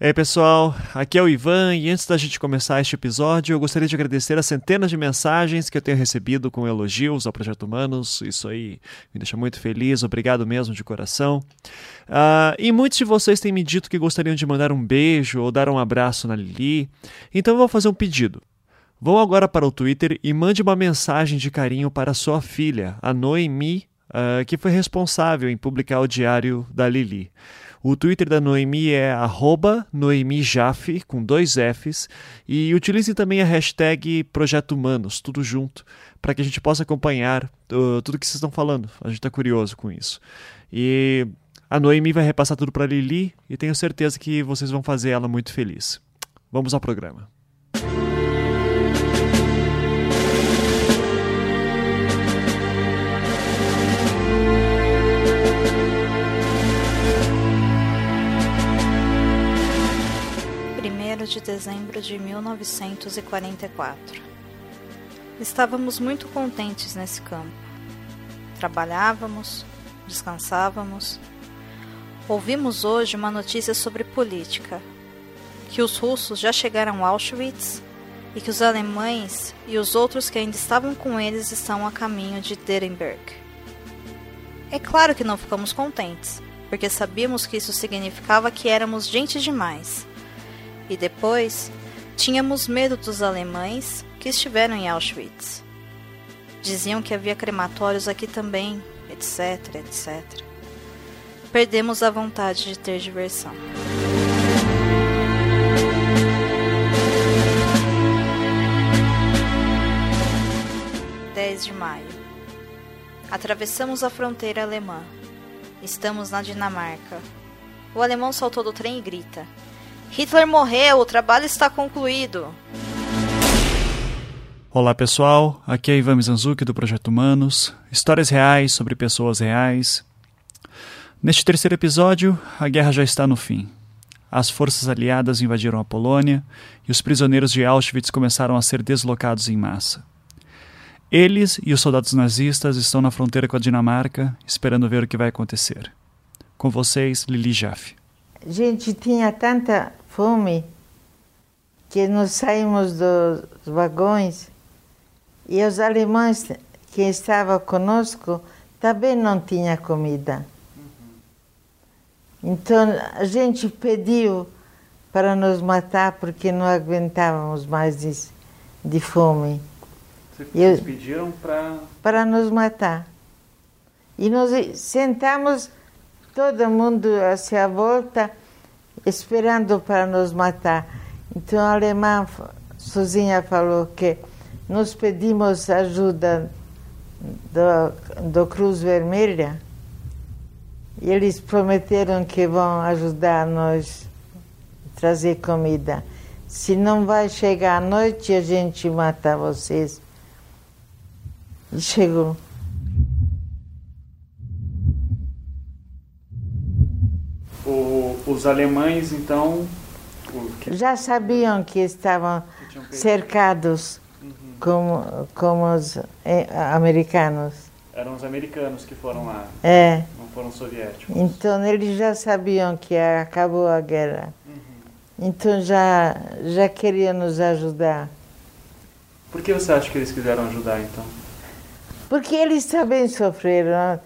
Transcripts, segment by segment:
Ei pessoal, aqui é o Ivan e antes da gente começar este episódio eu gostaria de agradecer as centenas de mensagens que eu tenho recebido com elogios ao Projeto Humanos, isso aí me deixa muito feliz, obrigado mesmo de coração. Uh, e muitos de vocês têm me dito que gostariam de mandar um beijo ou dar um abraço na Lili, então eu vou fazer um pedido. Vão agora para o Twitter e mande uma mensagem de carinho para sua filha, a Noemi, uh, que foi responsável em publicar o diário da Lili. O Twitter da Noemi é @noemijaf com dois Fs e utilize também a hashtag Projeto Humanos, tudo junto, para que a gente possa acompanhar uh, tudo que vocês estão falando. A gente está curioso com isso. E a Noemi vai repassar tudo para Lili e tenho certeza que vocês vão fazer ela muito feliz. Vamos ao programa. Dezembro de 1944. Estávamos muito contentes nesse campo. Trabalhávamos, descansávamos. Ouvimos hoje uma notícia sobre política: que os russos já chegaram a Auschwitz e que os alemães e os outros que ainda estavam com eles estão a caminho de Nuremberg. É claro que não ficamos contentes, porque sabíamos que isso significava que éramos gente demais e depois, tínhamos medo dos alemães que estiveram em Auschwitz. Diziam que havia crematórios aqui também, etc, etc. Perdemos a vontade de ter diversão. de maio. Atravessamos a fronteira alemã. Estamos na Dinamarca. O alemão saltou do trem e grita: Hitler morreu, o trabalho está concluído. Olá pessoal, aqui é Ivan Mizanzuki do Projeto Humanos, histórias reais sobre pessoas reais. Neste terceiro episódio, a guerra já está no fim. As forças aliadas invadiram a Polônia e os prisioneiros de Auschwitz começaram a ser deslocados em massa. Eles e os soldados nazistas estão na fronteira com a Dinamarca, esperando ver o que vai acontecer. Com vocês, Lili Jaffe. Gente tinha tanta fome que nós saímos dos vagões e os alemães que estavam conosco também não tinha comida. Então a gente pediu para nos matar porque não aguentávamos mais de, de fome. Vocês pediram para. Para nos matar. E nós sentamos, todo mundo à volta esperando para nos matar. Então a alemã sozinha falou que nós pedimos ajuda do, do Cruz Vermelha e eles prometeram que vão ajudar nós trazer comida. Se não vai chegar à noite, a gente mata vocês. E chegou. Os alemães, então. Já sabiam que estavam cercados uhum. como, como os eh, americanos. Eram os americanos que foram lá. É. Não foram soviéticos. Então eles já sabiam que acabou a guerra. Uhum. Então já, já queriam nos ajudar. Por que você acha que eles quiseram ajudar então? Porque eles também sofreram.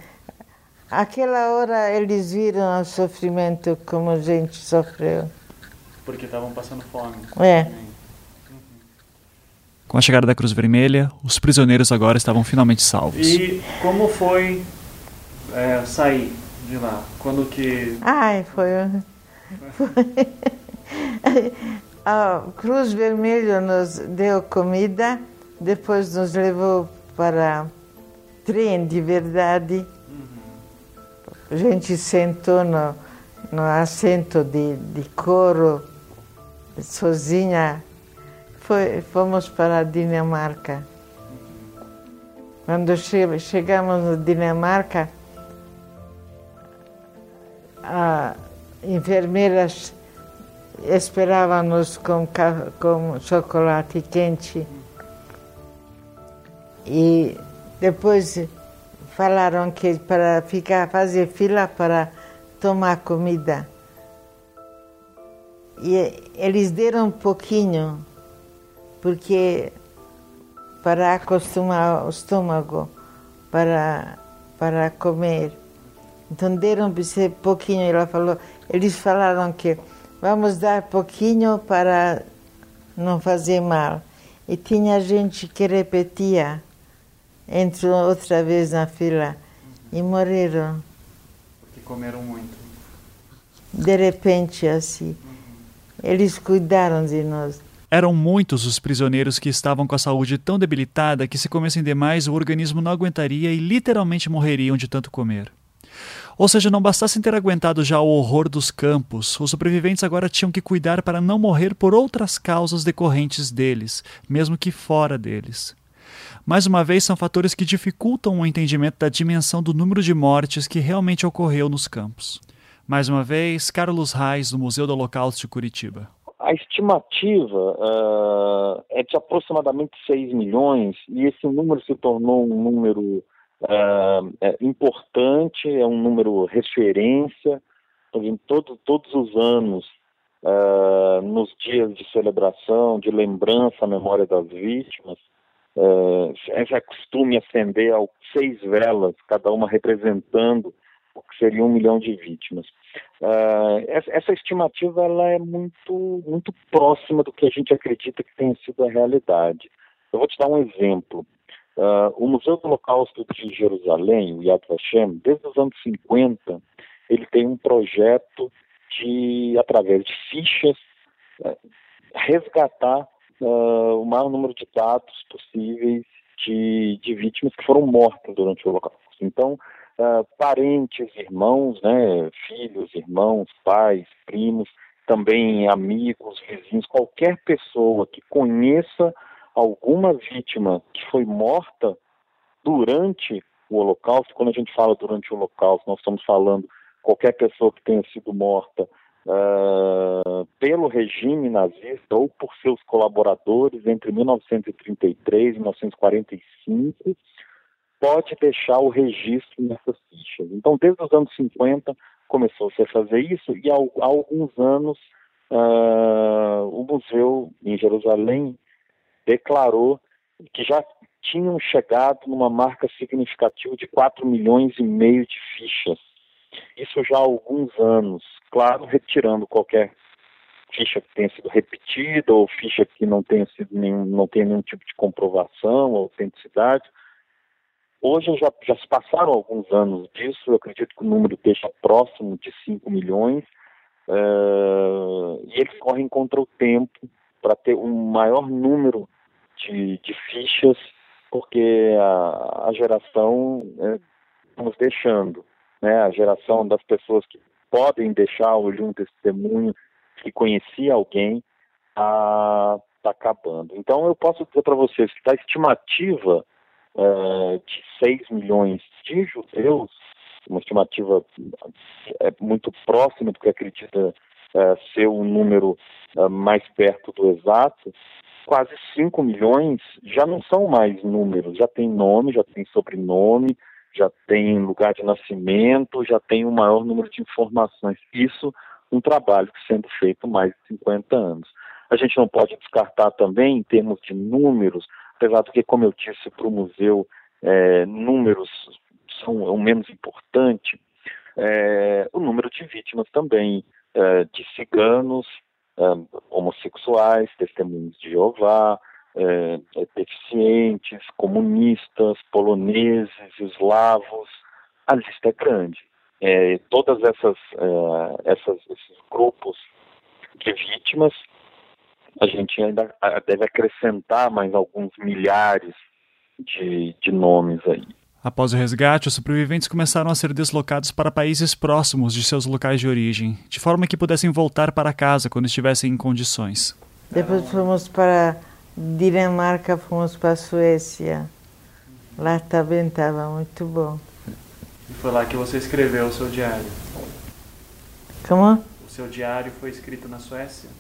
Aquela hora eles viram o sofrimento como a gente sofreu. Porque estavam passando fome. É. Com a chegada da Cruz Vermelha, os prisioneiros agora estavam finalmente salvos. E como foi é, sair de lá? Quando que. Ai, foi. foi... a Cruz Vermelha nos deu comida, depois nos levou para trem de verdade a gente sentou no, no assento de, de couro, sozinha. Foi, fomos para a Dinamarca. Quando che chegamos na Dinamarca, a enfermeiras esperavam-nos com, com chocolate quente. E depois falaram que para ficar fazer fila para tomar comida. e eles deram um pouquinho, porque para acostumar o estômago para, para comer. Então deram um pouquinho, ela falou, eles falaram que vamos dar pouquinho para não fazer mal. E tinha gente que repetia, entrou outra vez na fila e morreram. Porque comeram muito. De repente, assim. Eles cuidaram de nós. Eram muitos os prisioneiros que estavam com a saúde tão debilitada que, se comessem demais, o organismo não aguentaria e literalmente morreriam de tanto comer. Ou seja, não bastasse ter aguentado já o horror dos campos, os sobreviventes agora tinham que cuidar para não morrer por outras causas decorrentes deles, mesmo que fora deles. Mais uma vez, são fatores que dificultam o entendimento da dimensão do número de mortes que realmente ocorreu nos campos. Mais uma vez, Carlos Reis, do Museu do Holocausto de Curitiba. A estimativa uh, é de aproximadamente 6 milhões, e esse número se tornou um número uh, importante, é um número referência. Todo, todos os anos, uh, nos dias de celebração, de lembrança à memória das vítimas, uh, é costume acender seis velas, cada uma representando o que seria um milhão de vítimas. Uh, essa, essa, estimativa ela é muito, muito próxima do que a gente acredita que tenha sido a realidade. Eu vou te dar um exemplo. Uh, o Museu do Holocausto de Jerusalém, o Yad Vashem, desde os anos 50, ele tem um projeto de, através de fichas, uh, resgatar uh, o maior número de dados possíveis de, de vítimas que foram mortas durante o Holocausto. Então, parentes, irmãos, né, filhos, irmãos, pais, primos, também amigos, vizinhos, qualquer pessoa que conheça alguma vítima que foi morta durante o Holocausto, quando a gente fala durante o Holocausto, nós estamos falando qualquer pessoa que tenha sido morta uh, pelo regime nazista ou por seus colaboradores entre 1933 e 1945, pode deixar o registro nessas fichas. Então, desde os anos 50 começou-se a fazer isso e há, há alguns anos uh, o museu em Jerusalém declarou que já tinham chegado numa marca significativa de 4 milhões e meio de fichas. Isso já há alguns anos, claro, retirando qualquer ficha que tenha sido repetida ou ficha que não tenha sido nenhum, não tenha nenhum tipo de comprovação ou autenticidade. Hoje já, já se passaram alguns anos disso, eu acredito que o número esteja próximo de 5 milhões, uh, e eles correm contra o tempo para ter um maior número de, de fichas, porque a, a geração né, estamos deixando, né, a geração das pessoas que podem deixar hoje um testemunho que conhecia alguém está tá acabando. Então eu posso dizer para vocês que a estimativa é, de 6 milhões de judeus, uma estimativa é, muito próxima do que acredita é, ser o um número é, mais perto do exato, quase 5 milhões já não são mais números, já tem nome, já tem sobrenome, já tem lugar de nascimento, já tem um maior número de informações. Isso um trabalho que sendo feito há mais de 50 anos. A gente não pode descartar também, em termos de números, apesar do que, como eu disse para o museu, é, números são o menos importante, é, o número de vítimas também, é, de ciganos, homossexuais, testemunhos de Jeová, é, deficientes, comunistas, poloneses, eslavos, a lista é grande. É, todas essas, é, essas, esses grupos de vítimas, a gente ainda deve acrescentar mais alguns milhares de, de nomes aí. Após o resgate, os sobreviventes começaram a ser deslocados para países próximos de seus locais de origem, de forma que pudessem voltar para casa quando estivessem em condições. Depois fomos para Dinamarca, fomos para a Suécia. Lá também estava muito bom. E foi lá que você escreveu o seu diário? Como? O seu diário foi escrito na Suécia?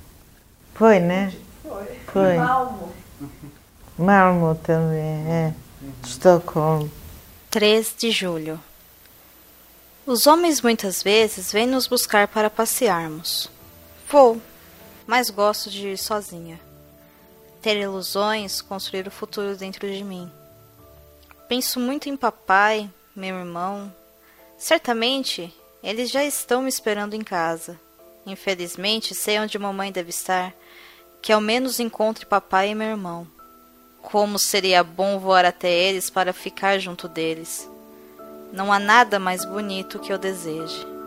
Foi, né? Foi. Foi. Malmo. Malmo também, é. Uhum. Estocolmo. 3 de julho. Os homens muitas vezes vêm nos buscar para passearmos. Vou, mas gosto de ir sozinha. Ter ilusões, construir o futuro dentro de mim. Penso muito em papai, meu irmão. Certamente eles já estão me esperando em casa. Infelizmente, sei onde mamãe deve estar. Que ao menos encontre papai e meu irmão. Como seria bom voar até eles para ficar junto deles. Não há nada mais bonito que eu deseje.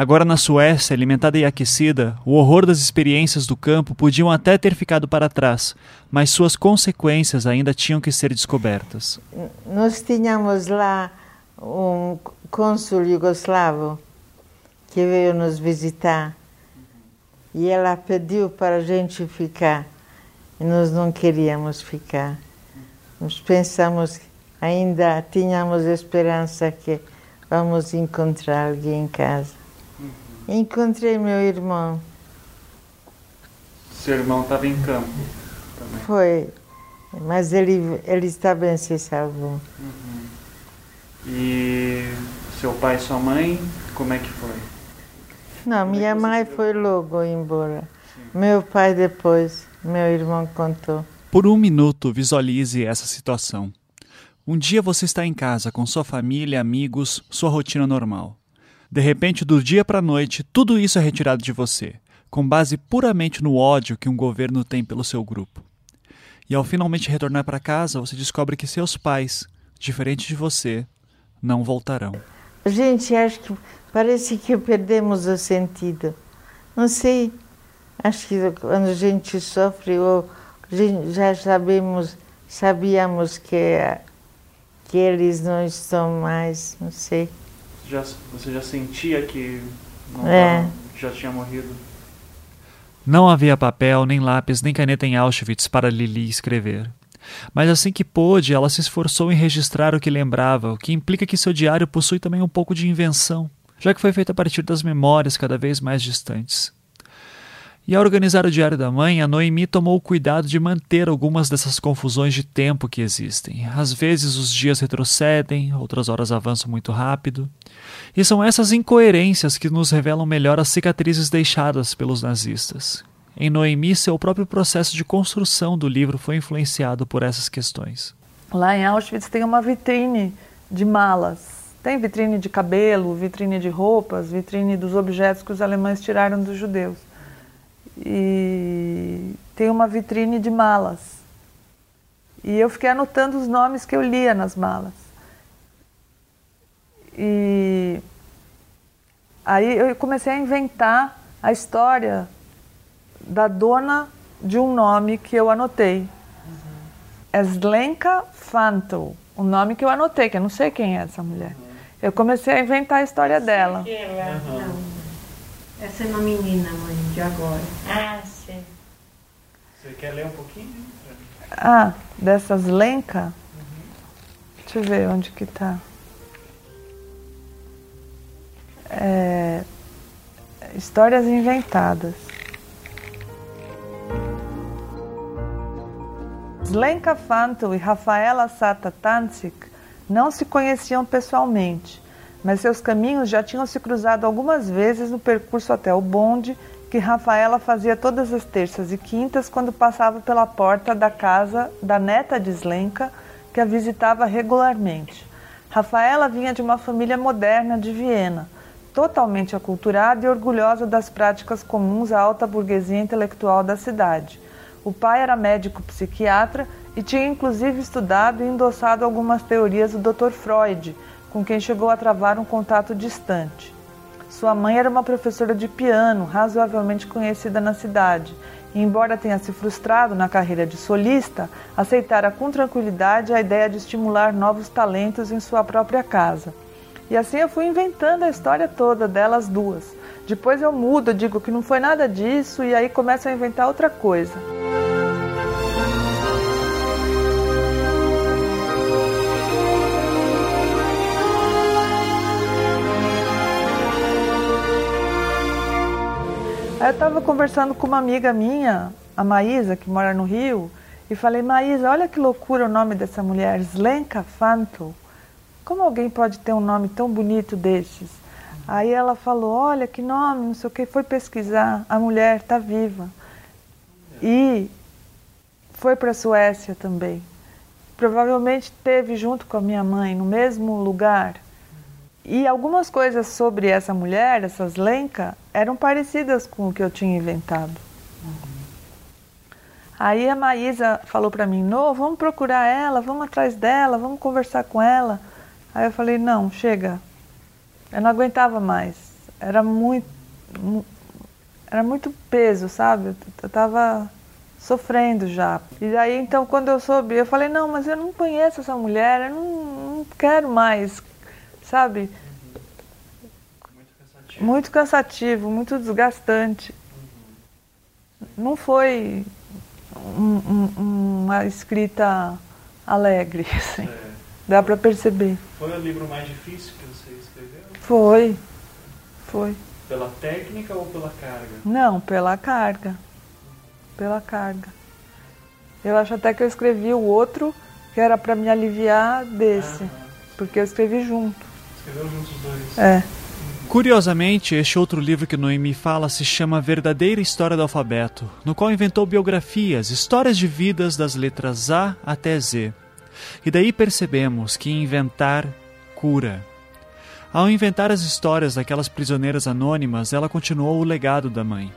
Agora na Suécia, alimentada e aquecida, o horror das experiências do campo podiam até ter ficado para trás, mas suas consequências ainda tinham que ser descobertas. Nós tínhamos lá um cônsul jugoslavo que veio nos visitar e ela pediu para a gente ficar e nós não queríamos ficar. Nós pensamos ainda tínhamos esperança que vamos encontrar alguém em casa. Encontrei meu irmão. Seu irmão estava em campo também. Foi, mas ele, ele está bem, se salvou. Uhum. E seu pai e sua mãe, como é que foi? Não, como minha é mãe foi logo embora. Sim. Meu pai depois, meu irmão contou. Por um minuto, visualize essa situação. Um dia você está em casa com sua família, amigos, sua rotina normal. De repente, do dia para a noite, tudo isso é retirado de você, com base puramente no ódio que um governo tem pelo seu grupo. E ao finalmente retornar para casa, você descobre que seus pais, diferente de você, não voltarão. Gente, acho que parece que perdemos o sentido. Não sei, acho que quando a gente sofre, ou já sabemos, sabíamos que, que eles não estão mais, não sei já, você já sentia que não é. tava, já tinha morrido? Não havia papel, nem lápis, nem caneta em Auschwitz para Lili escrever. Mas assim que pôde, ela se esforçou em registrar o que lembrava, o que implica que seu diário possui também um pouco de invenção, já que foi feito a partir das memórias cada vez mais distantes. E ao organizar o Diário da Mãe, a Noemi tomou o cuidado de manter algumas dessas confusões de tempo que existem. Às vezes os dias retrocedem, outras horas avançam muito rápido. E são essas incoerências que nos revelam melhor as cicatrizes deixadas pelos nazistas. Em Noemi, seu próprio processo de construção do livro foi influenciado por essas questões. Lá em Auschwitz tem uma vitrine de malas. Tem vitrine de cabelo, vitrine de roupas, vitrine dos objetos que os alemães tiraram dos judeus e tem uma vitrine de malas. E eu fiquei anotando os nomes que eu lia nas malas. E aí eu comecei a inventar a história da dona de um nome que eu anotei. Uhum. Eslenka Fanto, o nome que eu anotei, que eu não sei quem é essa mulher. Uhum. Eu comecei a inventar a história dela. Uhum. Essa é uma menina, mãe, de agora. Ah, sim. Você quer ler um pouquinho? Ah, dessas lenca? Uhum. Deixa eu ver onde que tá. É, histórias inventadas. Zlenka Fanto e Rafaela Sata Tansik não se conheciam pessoalmente mas seus caminhos já tinham se cruzado algumas vezes no percurso até o bonde que Rafaela fazia todas as terças e quintas quando passava pela porta da casa da neta de Slenka, que a visitava regularmente. Rafaela vinha de uma família moderna de Viena, totalmente aculturada e orgulhosa das práticas comuns à alta burguesia intelectual da cidade. O pai era médico psiquiatra e tinha inclusive estudado e endossado algumas teorias do Dr. Freud, com quem chegou a travar um contato distante. Sua mãe era uma professora de piano, razoavelmente conhecida na cidade, e, embora tenha se frustrado na carreira de solista, aceitara com tranquilidade a ideia de estimular novos talentos em sua própria casa. E assim eu fui inventando a história toda delas duas. Depois eu mudo, digo que não foi nada disso e aí começo a inventar outra coisa. Aí eu estava conversando com uma amiga minha, a Maísa, que mora no Rio, e falei, Maísa, olha que loucura o nome dessa mulher, Slenka Fanto. como alguém pode ter um nome tão bonito desses? Aí ela falou, olha que nome, não sei o que, foi pesquisar, a mulher está viva. E foi para a Suécia também. Provavelmente teve junto com a minha mãe no mesmo lugar. E algumas coisas sobre essa mulher, essas Lenka, eram parecidas com o que eu tinha inventado. Aí a Maísa falou para mim, no, vamos procurar ela, vamos atrás dela, vamos conversar com ela. Aí eu falei, não, chega. Eu não aguentava mais. Era muito, era muito peso, sabe? Eu estava sofrendo já. E daí então quando eu soube, eu falei, não, mas eu não conheço essa mulher, eu não, não quero mais, sabe? Muito cansativo. muito desgastante. Não foi um, um, uma escrita alegre, assim. É. Dá para perceber. Foi o livro mais difícil que você escreveu? Foi. Foi. Pela técnica ou pela carga? Não, pela carga. Pela carga. Eu acho até que eu escrevi o outro que era para me aliviar desse. Ah, porque eu escrevi junto. Escreveu juntos os dois? É. Curiosamente, este outro livro que Noemi fala se chama Verdadeira História do Alfabeto, no qual inventou biografias, histórias de vidas das letras A até Z. E daí percebemos que inventar cura. Ao inventar as histórias daquelas prisioneiras anônimas, ela continuou o legado da mãe.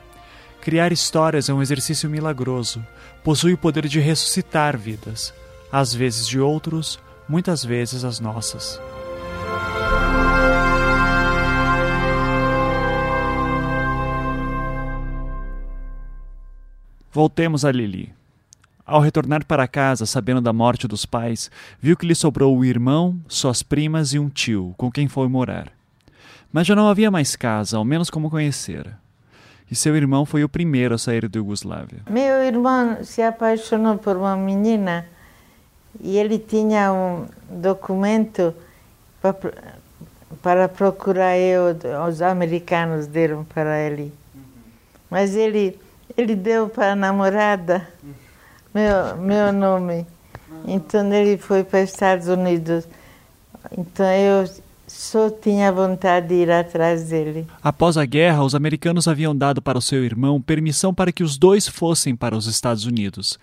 Criar histórias é um exercício milagroso, possui o poder de ressuscitar vidas, às vezes de outros, muitas vezes as nossas. Voltemos a Lili. Ao retornar para casa, sabendo da morte dos pais, viu que lhe sobrou o irmão, suas primas e um tio, com quem foi morar. Mas já não havia mais casa, ao menos como conhecera. E seu irmão foi o primeiro a sair da Iugoslávia. Meu irmão se apaixonou por uma menina e ele tinha um documento para procurar eu, os americanos deram para ele. Mas ele ele deu para a namorada meu, meu nome. Então ele foi para os Estados Unidos. Então eu só tinha vontade de ir atrás dele. Após a guerra, os americanos haviam dado para o seu irmão permissão para que os dois fossem para os Estados Unidos.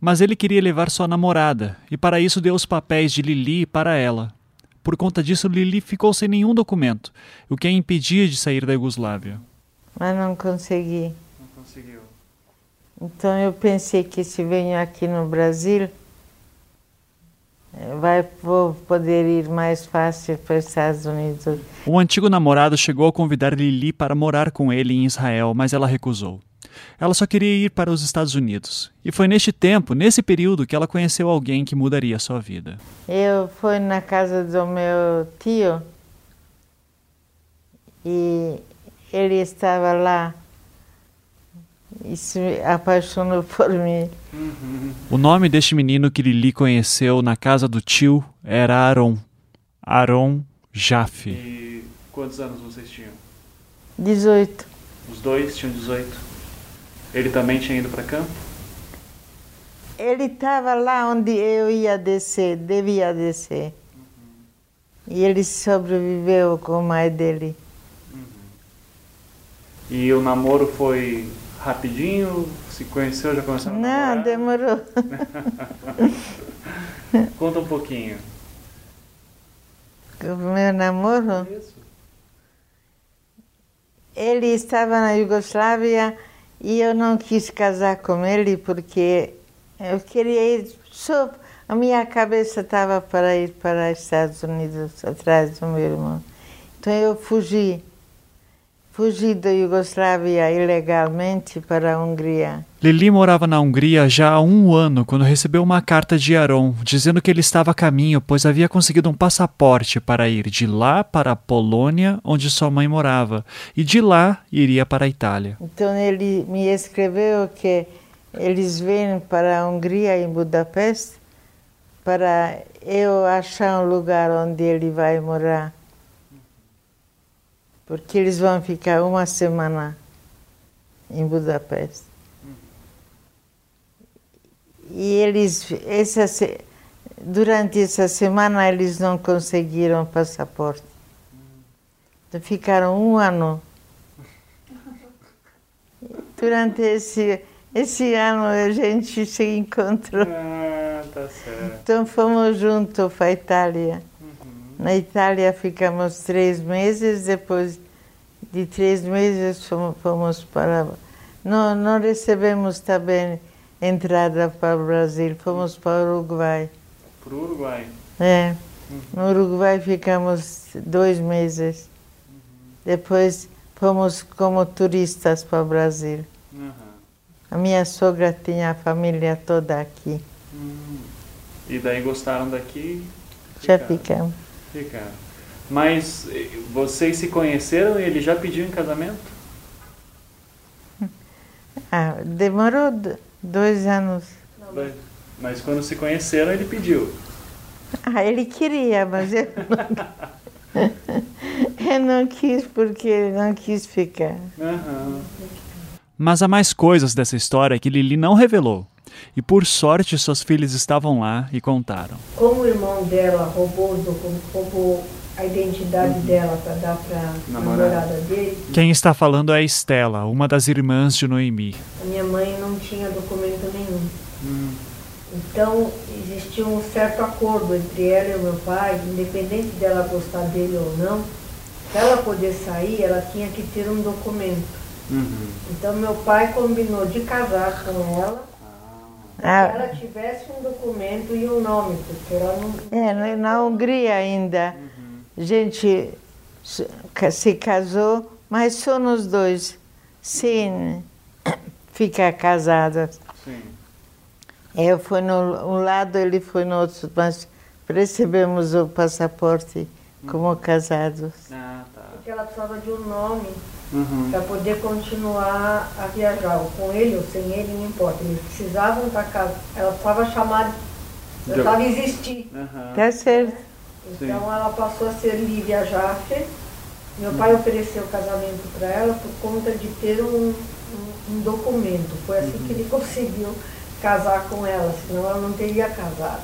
Mas ele queria levar sua namorada, e para isso deu os papéis de Lili para ela. Por conta disso, Lili ficou sem nenhum documento, o que a impedia de sair da Iugoslávia. Mas não consegui. Então eu pensei que se venho aqui no Brasil, eh, vai vou poder ir mais fácil para os Estados Unidos. O antigo namorado chegou a convidar Lili para morar com ele em Israel, mas ela recusou. Ela só queria ir para os Estados Unidos. E foi neste tempo, nesse período, que ela conheceu alguém que mudaria sua vida. Eu fui na casa do meu tio e ele estava lá e se apaixonou por mim. O nome deste menino que Lili conheceu na casa do tio era Aaron. Aaron Jaffe. E quantos anos vocês tinham? 18. Os dois tinham 18. Ele também tinha ido para campo? Ele estava lá onde eu ia descer, devia descer. Uhum. E ele sobreviveu com o mãe dele. Uhum. E o namoro foi rapidinho? Se conheceu, já começou a Não, demorou. Conta um pouquinho. O meu namoro? Isso. Ele estava na Iugoslávia e eu não quis casar com ele porque eu queria ir só. A minha cabeça estava para ir para os Estados Unidos atrás do meu irmão. Então eu fugi fugi da Iugoslávia ilegalmente para a Hungria. Lili morava na Hungria já há um ano quando recebeu uma carta de Aron dizendo que ele estava a caminho, pois havia conseguido um passaporte para ir de lá para a Polônia, onde sua mãe morava, e de lá iria para a Itália. Então ele me escreveu que eles vêm para a Hungria, em Budapeste, para eu achar um lugar onde ele vai morar porque eles vão ficar uma semana em Budapeste. E eles, essa, durante essa semana eles não conseguiram passaporte. Então, ficaram um ano. Durante esse, esse ano a gente se encontrou. Ah, tá certo. Então fomos juntos para a Itália. Na Itália ficamos três meses, depois de três meses fomos, fomos para. Não, não recebemos também entrada para o Brasil, fomos para o Uruguai. Para o Uruguai. É. No Uruguai ficamos dois meses. Depois fomos como turistas para o Brasil. A minha sogra tinha a família toda aqui. E daí gostaram daqui? Já ficamos. Ficaram. Mas eh, vocês se conheceram e ele já pediu em casamento? Ah, demorou do- dois anos. Mas- Mas quando se conheceram, ele pediu. Ah, ele queria, mas eu não, eu não quis porque ele não quis ficar. Mas há mais coisas dessa história que Lili não revelou. E por sorte, suas filhas estavam lá e contaram. Como o irmão dela roubou, roubou a identidade dela para dar para a Namorada. namorada dele, Quem está falando é a Estela, uma das irmãs de Noemi. a minha mãe não tinha documento nenhum. Então existia um certo acordo entre ela e o meu pai, independente dela gostar dele ou não, para ela poder sair, ela tinha que ter um documento. Então meu pai combinou de casar com ela se Ah, ela tivesse um documento e um nome, porque ela não. é, na- Hungria ainda, a gente se ca- se casou, mas só nos dois, sem ficar casadas. Sim. Eu fui no um lado, ele foi no outro, mas recebemos o passaporte como casados. Ah, tá. Porque ela precisava de um nome para poder continuar a viajar, ou com ele ou sem ele, não importa. Eles precisavam estar casados. Ela precisava chamar, De- ela precisava existir. Tá certo. Então ela passou a ser Lívia Jaffe. Meu pai ofereceu o casamento para ela por conta de ter um, um- um documento. Foi assim que ele conseguiu casar com ela, senão ela não teria casado.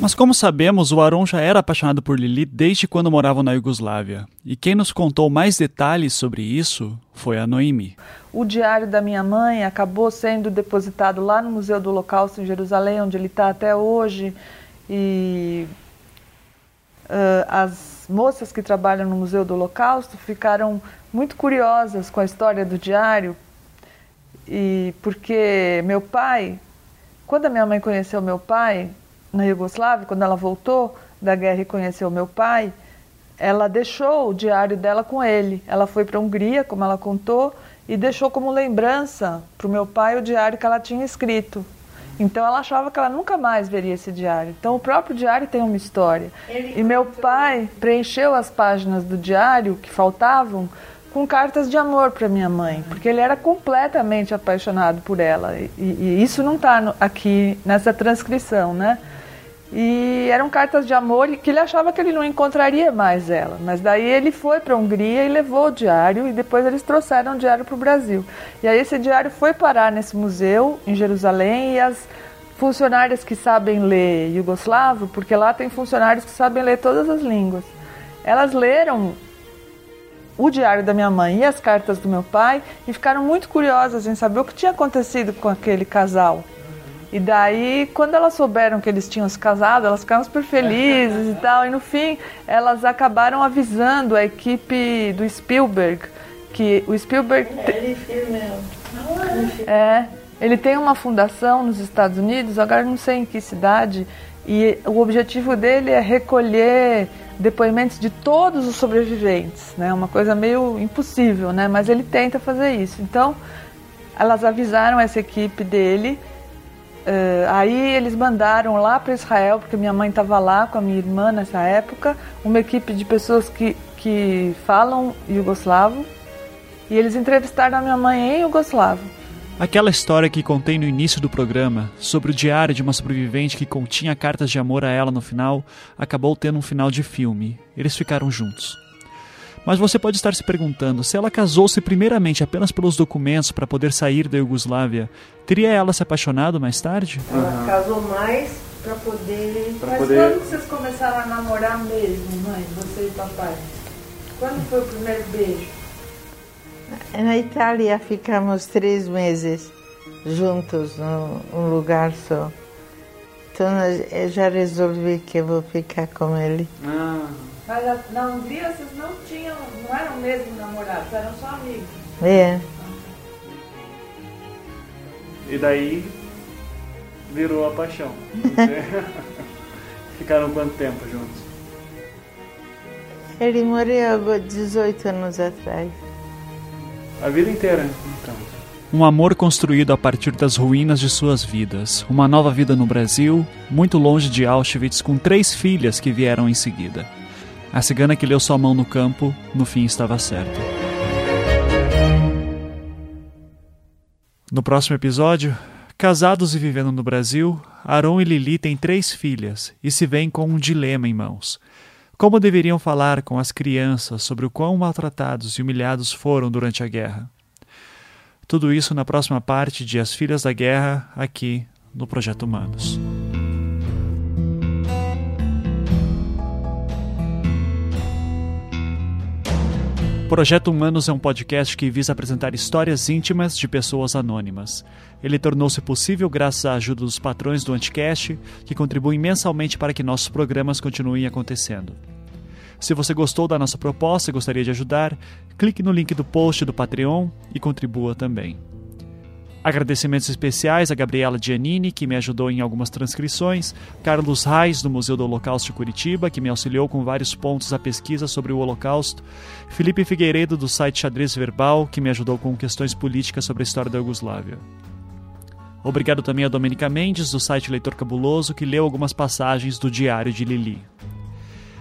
Mas como sabemos, o Aron já era apaixonado por Lili desde quando moravam na Iugoslávia. E quem nos contou mais detalhes sobre isso foi a Noemi. O diário da minha mãe acabou sendo depositado lá no Museu do Holocausto em Jerusalém, onde ele está até hoje. E ah, as moças que trabalham no Museu do Holocausto ficaram muito curiosas com a história do diário. E porque meu pai, quando a minha mãe conheceu meu pai na Iugoslávia, quando ela voltou da guerra e conheceu meu pai, ela deixou o diário dela com ele. Ela foi para a Hungria, como ela contou, e deixou como lembrança para o meu pai o diário que ela tinha escrito. Então ela achava que ela nunca mais veria esse diário. Então o próprio diário tem uma história. E meu pai preencheu as páginas do diário que faltavam com cartas de amor para minha mãe, porque ele era completamente apaixonado por ela. E, e isso não está aqui nessa transcrição, né? E eram cartas de amor que ele achava que ele não encontraria mais ela. Mas daí ele foi para a Hungria e levou o diário e depois eles trouxeram o diário para o Brasil. E aí esse diário foi parar nesse museu em Jerusalém e as funcionárias que sabem ler iugoslavo, porque lá tem funcionários que sabem ler todas as línguas. Elas leram o diário da minha mãe e as cartas do meu pai e ficaram muito curiosas em saber o que tinha acontecido com aquele casal. E daí, quando elas souberam que eles tinham se casado, elas ficaram super felizes e tal. E no fim, elas acabaram avisando a equipe do Spielberg que o Spielberg te- é, ele tem uma fundação nos Estados Unidos, agora não sei em que cidade, e o objetivo dele é recolher depoimentos de todos os sobreviventes, né? Uma coisa meio impossível, né? Mas ele tenta fazer isso. Então, elas avisaram essa equipe dele. eh, aí eles mandaram lá para Israel, porque minha mãe estava lá com a minha irmã nessa época, uma equipe de pessoas que, que falam iugoslavo. E eles entrevistaram a minha mãe em iugoslavo. Aquela história que contei no início do programa, sobre o diário de uma sobrevivente que continha cartas de amor a ela no final, acabou tendo um final de filme. Eles ficaram juntos. Mas você pode estar se perguntando: se ela casou-se primeiramente apenas pelos documentos para poder sair da Iugoslávia, teria ela se apaixonado mais tarde? Ela casou mais para poder. Pra Mas poder... quando vocês começaram a namorar mesmo, mãe, você e papai? Quando foi o primeiro beijo? Na Itália ficamos três meses juntos num lugar só. Então eu já resolvi que vou ficar com ele. Ah. Mas na Hungria vocês não tinham, não eram mesmo namorados, eram só amigos. É. E daí virou a paixão. Ficaram quanto tempo juntos? Ele morreu 18 anos atrás. A vida inteira, então. Um amor construído a partir das ruínas de suas vidas. Uma nova vida no Brasil, muito longe de Auschwitz, com três filhas que vieram em seguida. A cigana que leu sua mão no campo, no fim estava certa. No próximo episódio, casados e vivendo no Brasil, Aaron e Lili têm três filhas e se veem com um dilema em mãos. Como deveriam falar com as crianças sobre o quão maltratados e humilhados foram durante a guerra? Tudo isso na próxima parte de As Filhas da Guerra, aqui no Projeto Humanos. Projeto Humanos é um podcast que visa apresentar histórias íntimas de pessoas anônimas. Ele tornou-se possível graças à ajuda dos patrões do Anticast, que contribuem mensalmente para que nossos programas continuem acontecendo. Se você gostou da nossa proposta e gostaria de ajudar, clique no link do post do Patreon e contribua também. Agradecimentos especiais a Gabriela Giannini, que me ajudou em algumas transcrições, Carlos Reis, do Museu do Holocausto de Curitiba, que me auxiliou com vários pontos da pesquisa sobre o Holocausto, Felipe Figueiredo, do site Xadrez Verbal, que me ajudou com questões políticas sobre a história da Iugoslávia. Obrigado também a Domenica Mendes, do site Leitor Cabuloso, que leu algumas passagens do Diário de Lili.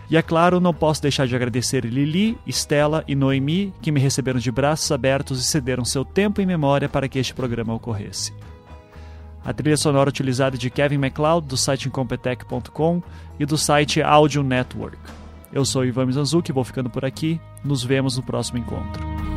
E é claro, não posso deixar de agradecer Lili, Estela e Noemi, que me receberam de braços abertos e cederam seu tempo e memória para que este programa ocorresse. A trilha sonora utilizada é de Kevin MacLeod, do site incompetech.com e do site Audio Network. Eu sou Ivan Mizanzuki, vou ficando por aqui. Nos vemos no próximo encontro.